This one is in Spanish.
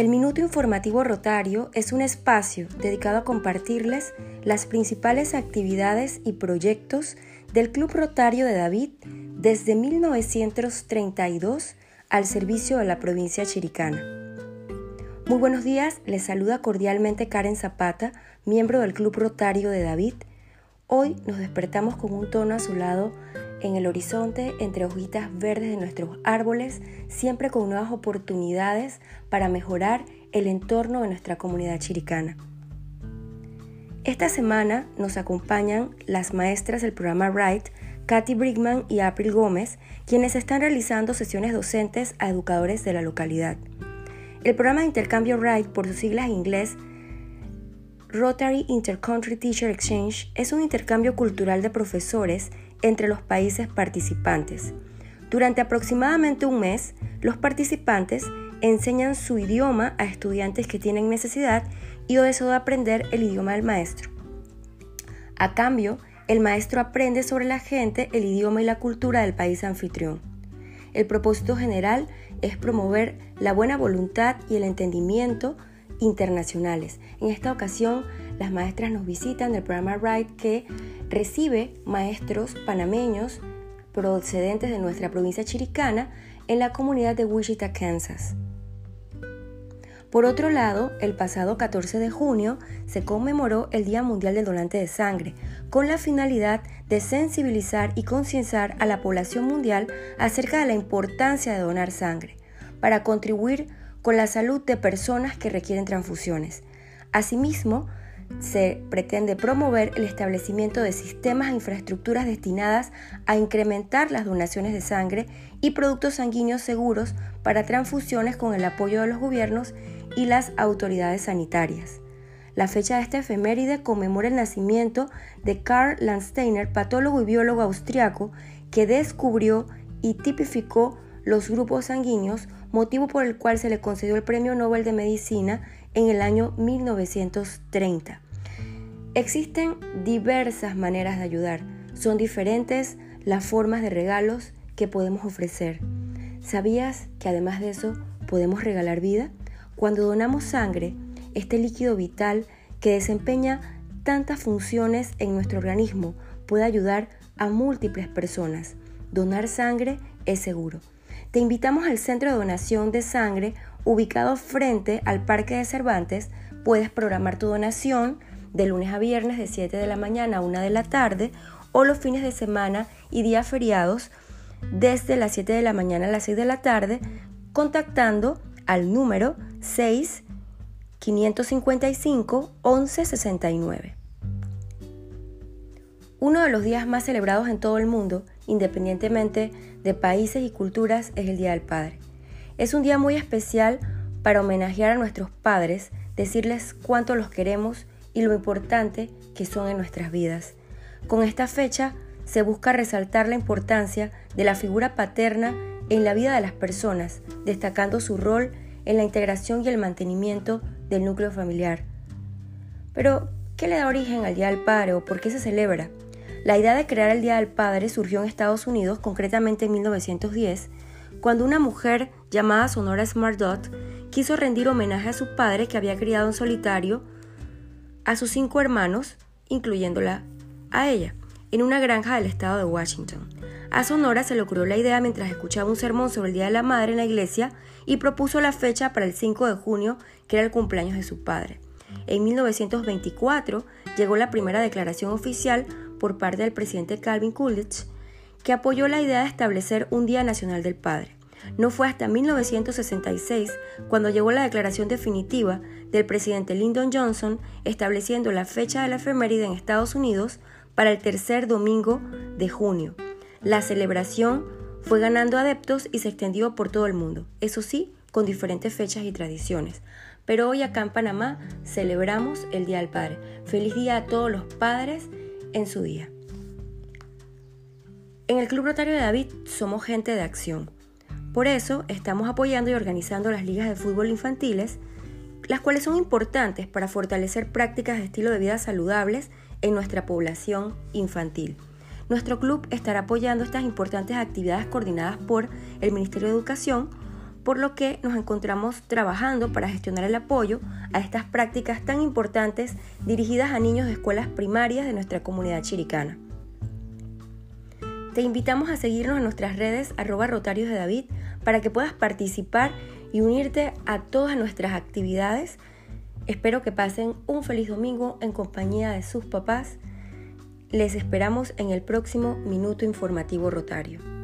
El Minuto Informativo Rotario es un espacio dedicado a compartirles las principales actividades y proyectos del Club Rotario de David desde 1932 al servicio de la provincia chiricana. Muy buenos días, les saluda cordialmente Karen Zapata, miembro del Club Rotario de David. Hoy nos despertamos con un tono azulado en el horizonte entre hojitas verdes de nuestros árboles, siempre con nuevas oportunidades para mejorar el entorno de nuestra comunidad chiricana. Esta semana nos acompañan las maestras del programa Wright, Katy Brigman y April Gómez, quienes están realizando sesiones docentes a educadores de la localidad. El programa de intercambio Wright, por sus siglas en inglés, Rotary Intercountry Teacher Exchange, es un intercambio cultural de profesores entre los países participantes. Durante aproximadamente un mes, los participantes enseñan su idioma a estudiantes que tienen necesidad y o deseo de aprender el idioma del maestro. A cambio, el maestro aprende sobre la gente, el idioma y la cultura del país anfitrión. El propósito general es promover la buena voluntad y el entendimiento internacionales. En esta ocasión, las maestras nos visitan del programa RIDE que recibe maestros panameños procedentes de nuestra provincia chiricana en la comunidad de Wichita, Kansas. Por otro lado, el pasado 14 de junio se conmemoró el Día Mundial del Donante de Sangre, con la finalidad de sensibilizar y concienciar a la población mundial acerca de la importancia de donar sangre, para contribuir con la salud de personas que requieren transfusiones. Asimismo, se pretende promover el establecimiento de sistemas e infraestructuras destinadas a incrementar las donaciones de sangre y productos sanguíneos seguros para transfusiones con el apoyo de los gobiernos y las autoridades sanitarias. La fecha de esta efeméride conmemora el nacimiento de Karl Landsteiner, patólogo y biólogo austriaco, que descubrió y tipificó los grupos sanguíneos, motivo por el cual se le concedió el Premio Nobel de Medicina en el año 1930. Existen diversas maneras de ayudar, son diferentes las formas de regalos que podemos ofrecer. ¿Sabías que además de eso podemos regalar vida? Cuando donamos sangre, este líquido vital que desempeña tantas funciones en nuestro organismo puede ayudar a múltiples personas. Donar sangre es seguro. Te invitamos al centro de donación de sangre ubicado frente al Parque de Cervantes. Puedes programar tu donación de lunes a viernes de 7 de la mañana a 1 de la tarde o los fines de semana y días feriados desde las 7 de la mañana a las 6 de la tarde contactando al número 6 555 1169. Uno de los días más celebrados en todo el mundo, independientemente de países y culturas, es el Día del Padre. Es un día muy especial para homenajear a nuestros padres, decirles cuánto los queremos y lo importante que son en nuestras vidas. Con esta fecha se busca resaltar la importancia de la figura paterna en la vida de las personas, destacando su rol en la integración y el mantenimiento del núcleo familiar. Pero, ¿qué le da origen al Día del Padre o por qué se celebra? La idea de crear el Día del Padre surgió en Estados Unidos, concretamente en 1910, cuando una mujer llamada Sonora Smartdot quiso rendir homenaje a su padre que había criado en solitario a sus cinco hermanos, incluyéndola a ella, en una granja del estado de Washington. A Sonora se le ocurrió la idea mientras escuchaba un sermón sobre el Día de la Madre en la iglesia y propuso la fecha para el 5 de junio, que era el cumpleaños de su padre. En 1924 llegó la primera declaración oficial por parte del presidente Calvin Coolidge, que apoyó la idea de establecer un Día Nacional del Padre. No fue hasta 1966 cuando llegó la declaración definitiva del presidente Lyndon Johnson estableciendo la fecha de la efeméride en Estados Unidos para el tercer domingo de junio. La celebración fue ganando adeptos y se extendió por todo el mundo, eso sí, con diferentes fechas y tradiciones. Pero hoy acá en Panamá celebramos el Día del Padre. Feliz día a todos los padres en su día. En el Club Rotario de David somos gente de acción. Por eso estamos apoyando y organizando las ligas de fútbol infantiles, las cuales son importantes para fortalecer prácticas de estilo de vida saludables en nuestra población infantil. Nuestro club estará apoyando estas importantes actividades coordinadas por el Ministerio de Educación por lo que nos encontramos trabajando para gestionar el apoyo a estas prácticas tan importantes dirigidas a niños de escuelas primarias de nuestra comunidad chiricana. Te invitamos a seguirnos en nuestras redes arroba rotarios de David para que puedas participar y unirte a todas nuestras actividades. Espero que pasen un feliz domingo en compañía de sus papás. Les esperamos en el próximo Minuto Informativo Rotario.